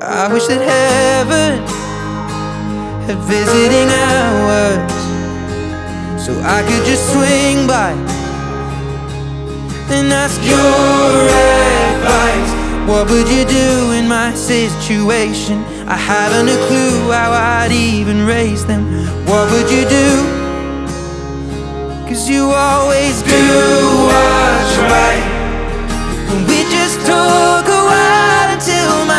I wish that heaven had visiting hours so I could just swing by and ask your advice. What would you do in my situation? I haven't a clue how I'd even raise them. What would you do? Cause you always do